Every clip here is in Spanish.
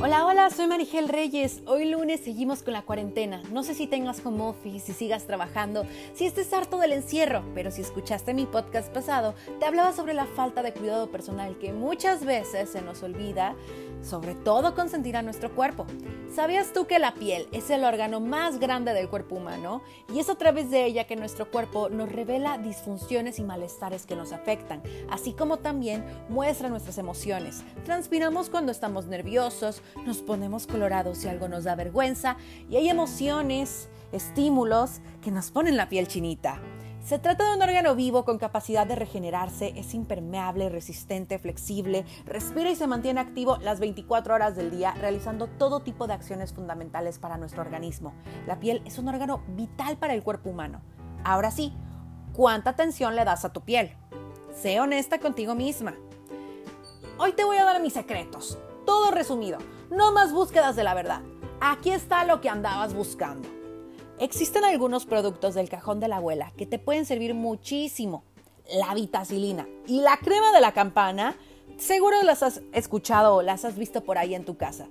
Hola, hola, soy Marigel Reyes. Hoy lunes seguimos con la cuarentena. No sé si tengas home office, si sigas trabajando, si estés harto del encierro, pero si escuchaste mi podcast pasado, te hablaba sobre la falta de cuidado personal que muchas veces se nos olvida, sobre todo consentir a nuestro cuerpo. ¿Sabías tú que la piel es el órgano más grande del cuerpo humano? Y es a través de ella que nuestro cuerpo nos revela disfunciones y malestares que nos afectan, así como también muestra nuestras emociones. Transpiramos cuando estamos nerviosos, nos ponemos colorados si algo nos da vergüenza y hay emociones, estímulos que nos ponen la piel chinita. Se trata de un órgano vivo con capacidad de regenerarse, es impermeable, resistente, flexible, respira y se mantiene activo las 24 horas del día, realizando todo tipo de acciones fundamentales para nuestro organismo. La piel es un órgano vital para el cuerpo humano. Ahora sí, ¿cuánta atención le das a tu piel? Sé honesta contigo misma. Hoy te voy a dar mis secretos, todo resumido. No más búsquedas de la verdad. Aquí está lo que andabas buscando. Existen algunos productos del cajón de la abuela que te pueden servir muchísimo. La vitacilina y la crema de la campana Seguro las has escuchado o las has visto por ahí en tu casa.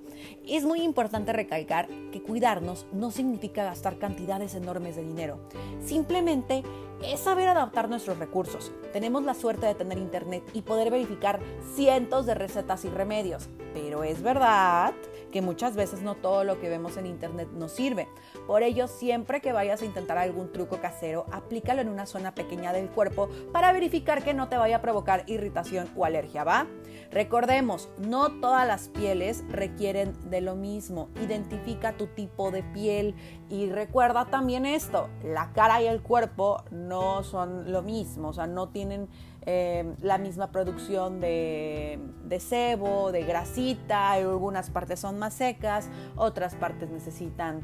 Es muy importante recalcar que cuidarnos no significa gastar cantidades enormes de dinero. Simplemente es saber adaptar nuestros recursos. Tenemos la suerte de tener internet y poder verificar cientos de recetas y remedios. Pero es verdad que muchas veces no todo lo que vemos en internet nos sirve. Por ello, siempre que vayas a intentar algún truco casero, aplícalo en una zona pequeña del cuerpo para verificar que no te vaya a provocar irritación o alergia, ¿va? Recordemos, no todas las pieles requieren de lo mismo. Identifica tu tipo de piel y recuerda también esto, la cara y el cuerpo no son lo mismo, o sea, no tienen eh, la misma producción de, de sebo, de grasita, algunas partes son más secas, otras partes necesitan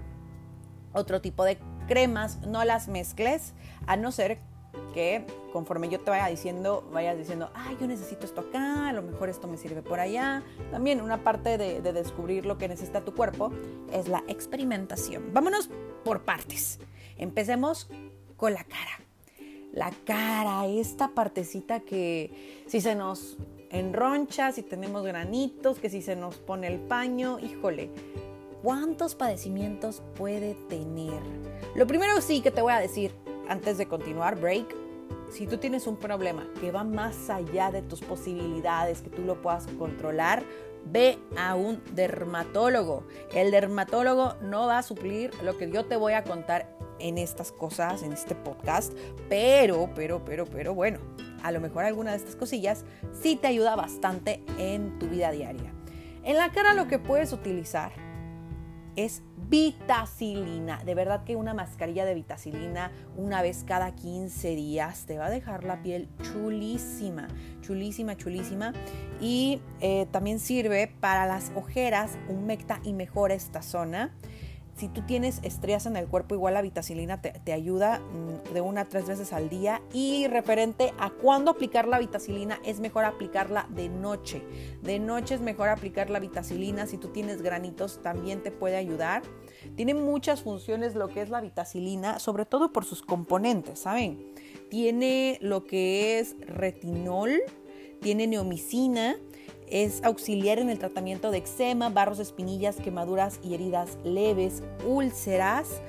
otro tipo de cremas, no las mezcles, a no ser que conforme yo te vaya diciendo, vayas diciendo, ay, yo necesito esto acá, a lo mejor esto me sirve por allá. También una parte de, de descubrir lo que necesita tu cuerpo es la experimentación. Vámonos por partes. Empecemos con la cara. La cara, esta partecita que si se nos enroncha, si tenemos granitos, que si se nos pone el paño, híjole, ¿cuántos padecimientos puede tener? Lo primero sí que te voy a decir antes de continuar, break, si tú tienes un problema que va más allá de tus posibilidades, que tú lo puedas controlar, ve a un dermatólogo. El dermatólogo no va a suplir lo que yo te voy a contar en estas cosas, en este podcast, pero, pero, pero, pero bueno, a lo mejor alguna de estas cosillas sí te ayuda bastante en tu vida diaria. En la cara lo que puedes utilizar es vitacilina. De verdad que una mascarilla de vitacilina una vez cada 15 días te va a dejar la piel chulísima, chulísima, chulísima. Y eh, también sirve para las ojeras, humecta y mejora esta zona. Si tú tienes estrías en el cuerpo, igual la vitacilina te, ayuda mm, de una a tres veces al día. Y referente a cuándo aplicar la vitacilina, es mejor aplicarla de noche. De noche es mejor aplicar la vitacilina. Si tú tienes granitos, también te puede ayudar. Tiene muchas funciones lo que es la vitacilina, sobre todo por sus componentes, ¿saben? Tiene lo que es retinol, tiene neomicina, es auxiliar en el tratamiento de eczema, barros, espinillas, quemaduras y heridas leves, úlceras.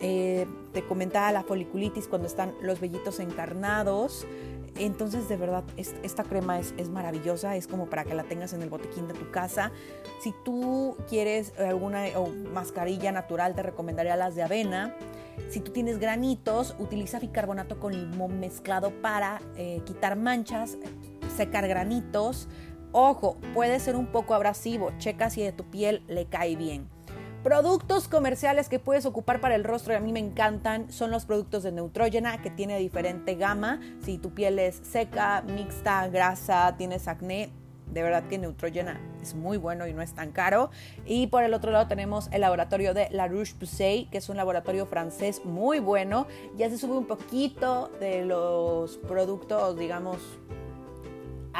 Eh, te comentaba la foliculitis cuando están los vellitos encarnados. Entonces, de verdad, esta crema es, maravillosa, es como para que la tengas en el botiquín de tu casa. Si tú quieres alguna mascarilla natural, te recomendaría las de avena. Si tú tienes granitos, utiliza bicarbonato con limón mezclado para eh, quitar manchas, secar granitos. Ojo, puede ser un poco abrasivo, checa si de tu piel le cae bien. Productos comerciales que puedes ocupar para el rostro y a mí me encantan son los productos de Neutrogena que tiene diferente gama. Si tu piel es seca, mixta, grasa, tienes acné, de verdad que Neutrogena es muy bueno y no es tan caro. Y por el otro lado tenemos el laboratorio de La Roche-Posay, que es un laboratorio francés muy bueno. Ya se sube un poquito de los productos, digamos,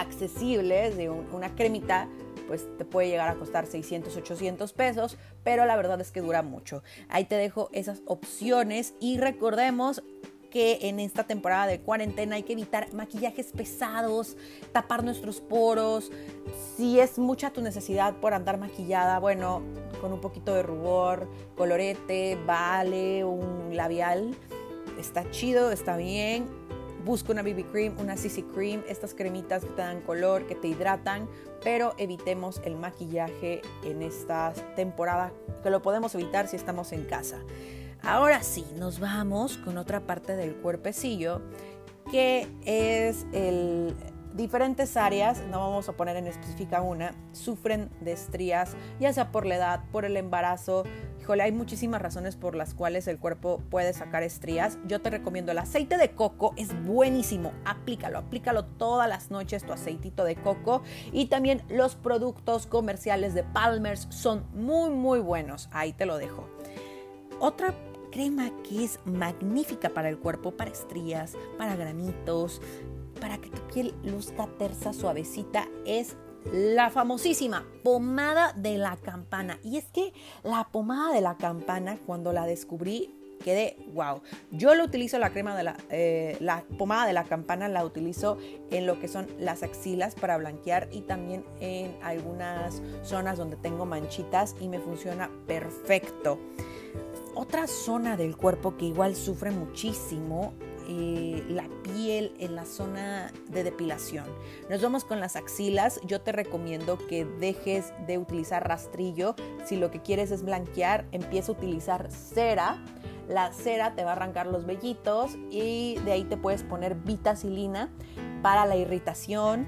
accesibles de una cremita, pues te puede llegar a costar 600, 800 pesos, pero la verdad es que dura mucho. Ahí te dejo esas opciones y recordemos que en esta temporada de cuarentena hay que evitar maquillajes pesados, tapar nuestros poros. Si es mucha tu necesidad por andar maquillada, bueno, con un poquito de rubor, colorete, vale, un labial, está chido, está bien. Busca una BB cream, una CC cream, estas cremitas que te dan color, que te hidratan, pero evitemos el maquillaje en esta temporada, que lo podemos evitar si estamos en casa. Ahora sí, nos vamos con otra parte del cuerpecillo que es el diferentes áreas, no vamos a poner en específica una, sufren de estrías, ya sea por la edad, por el embarazo. Hay muchísimas razones por las cuales el cuerpo puede sacar estrías. Yo te recomiendo el aceite de coco, es buenísimo. Aplícalo, aplícalo todas las noches tu aceitito de coco. Y también los productos comerciales de Palmer's son muy, muy buenos. Ahí te lo dejo. Otra crema que es magnífica para el cuerpo, para estrías, para granitos, para que tu piel luzca tersa, suavecita, es la famosísima pomada de la campana. Y es que la pomada de la campana, cuando la descubrí, quedé wow. Yo lo utilizo la crema de la, eh, la pomada de la campana, la utilizo en lo que son las axilas para blanquear y también en algunas zonas donde tengo manchitas y me funciona perfecto. Otra zona del cuerpo que igual sufre muchísimo la piel en la zona de depilación. Nos vamos con las axilas. Yo te recomiendo que dejes de utilizar rastrillo. Si lo que quieres es blanquear, empieza a utilizar cera. La cera te va a arrancar los vellitos y de ahí te puedes poner vitacilina para la irritación,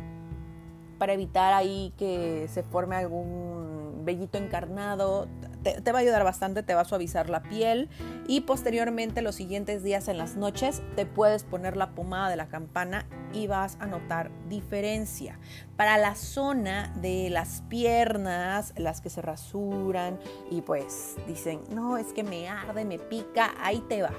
para evitar ahí que se forme algún vellito encarnado te, va a ayudar bastante, te va a suavizar la piel y posteriormente los siguientes días en las noches te puedes poner la pomada de la campana y vas a notar diferencia. Para la zona de las piernas, las que se rasuran y pues dicen, no, es que me arde, me pica, ahí te va,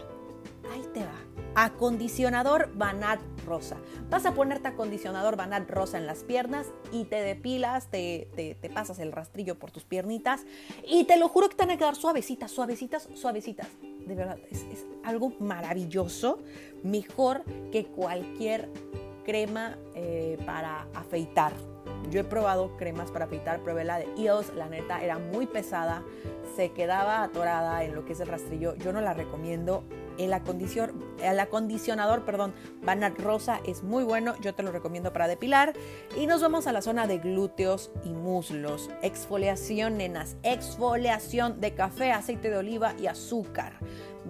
ahí te va Acondicionador Banat Rosa. Vas a ponerte acondicionador Banat Rosa en las piernas y te depilas, te, pasas el rastrillo por tus piernitas y te lo juro que te van a quedar suavecitas, suavecitas, suavecitas. De verdad, es, algo maravilloso, mejor que cualquier crema eh, para afeitar. Yo he probado cremas para afeitar, probé la de EOS, la neta era muy pesada, se quedaba atorada en lo que es el rastrillo. Yo no la recomiendo el, el acondicionador, perdón, Rosa es muy bueno, yo te lo recomiendo para depilar. Y nos vamos a la zona de glúteos y muslos. Exfoliación, nenas, exfoliación de café, aceite de oliva y azúcar.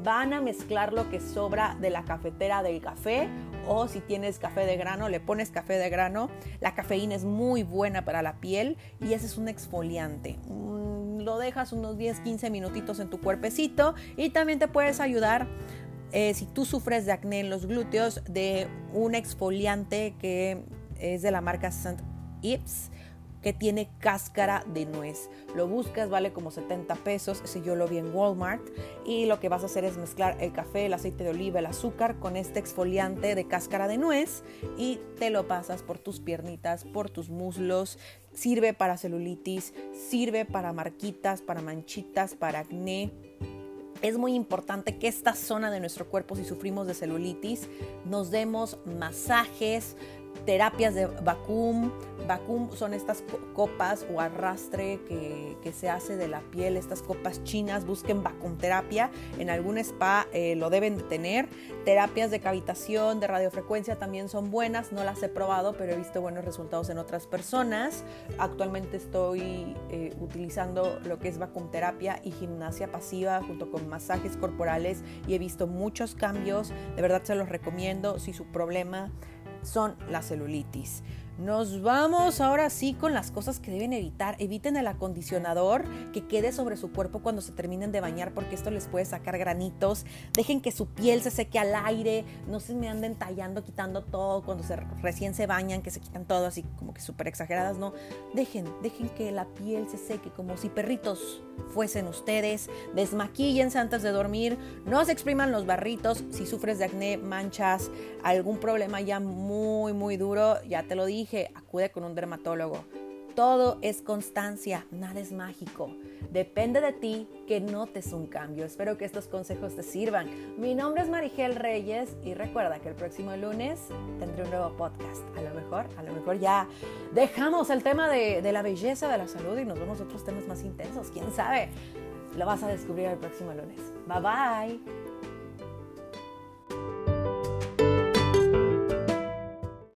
Van a mezclar lo que sobra de la cafetera del café o si tienes café de grano, le pones café de grano. La cafeína es muy buena para la piel y ese es un exfoliante. Mm, lo dejas unos 10, 15 minutitos en tu cuerpecito y también te puedes ayudar eh, si tú sufres de acné en los glúteos, de un exfoliante que es de la marca St. Ives que tiene cáscara de nuez. Lo buscas, vale como 70 pesos, si yo lo vi en Walmart. Y lo que vas a hacer es mezclar el café, el aceite de oliva, el azúcar con este exfoliante de cáscara de nuez y te lo pasas por tus piernitas, por tus muslos. Sirve para celulitis, sirve para marquitas, para manchitas, para acné es muy importante que esta zona de nuestro cuerpo, si sufrimos de celulitis, nos demos masajes, terapias de vacuum. Vacuum son estas copas o arrastre que, se hace de la piel, estas copas chinas. Busquen vacuum terapia. En algún spa eh, lo deben de tener. Terapias de cavitación, de radiofrecuencia también son buenas. No las he probado, pero he visto buenos resultados en otras personas. Actualmente estoy eh, utilizando lo que es vacuum terapia y gimnasia pasiva junto con masajes corporales y he visto muchos cambios. De verdad se los recomiendo si su problema son la celulitis. Nos vamos ahora sí con las cosas que deben evitar. Eviten el acondicionador que quede sobre su cuerpo cuando se terminen de bañar porque esto les puede sacar granitos. Dejen que su piel se seque al aire. No se me anden tallando, quitando todo cuando se, recién se bañan, que se quitan todo así como que súper exageradas. No, dejen, dejen que la piel se seque como si perritos fuesen ustedes. Desmaquíllense antes de dormir. No se expriman los barritos. Si sufres de acné, manchas, algún problema ya muy, muy duro, ya te lo dije dije, acude con un dermatólogo. todo es constancia, nada es mágico. Depende de ti que notes un cambio. Espero que estos consejos te sirvan. Mi nombre es Marigel Reyes y recuerda que el próximo lunes tendré un nuevo podcast. A lo mejor, a lo mejor ya dejamos el tema de, de la belleza, de la salud y nos vemos otros temas más intensos. ¿Quién sabe? Lo vas a descubrir el próximo lunes. Bye bye.